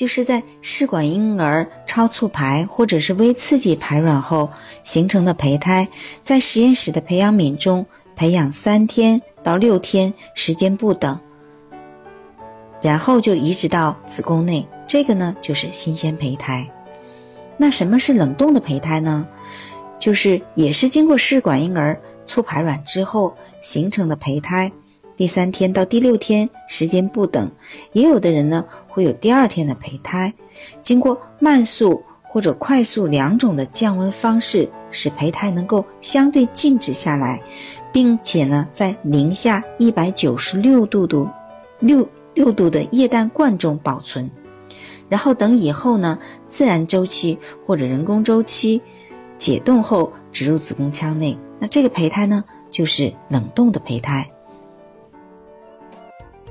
就是在试管婴儿超促排或者是微刺激排卵后形成的胚胎，在实验室的培养皿中培养三天到六天，时间不等，然后就移植到子宫内，这个呢就是新鲜胚胎。那什么是冷冻的胚胎呢？就是也是经过试管婴儿促排卵之后形成的胚胎。第三天到第六天时间不等，也有的人呢会有第二天的胚胎。经过慢速或者快速两种的降温方式，使胚胎能够相对静止下来，并且呢在零下一百九十六度度六六度的液氮罐中保存，然后等以后呢自然周期或者人工周期解冻后植入子宫腔内。那这个胚胎呢就是冷冻的胚胎。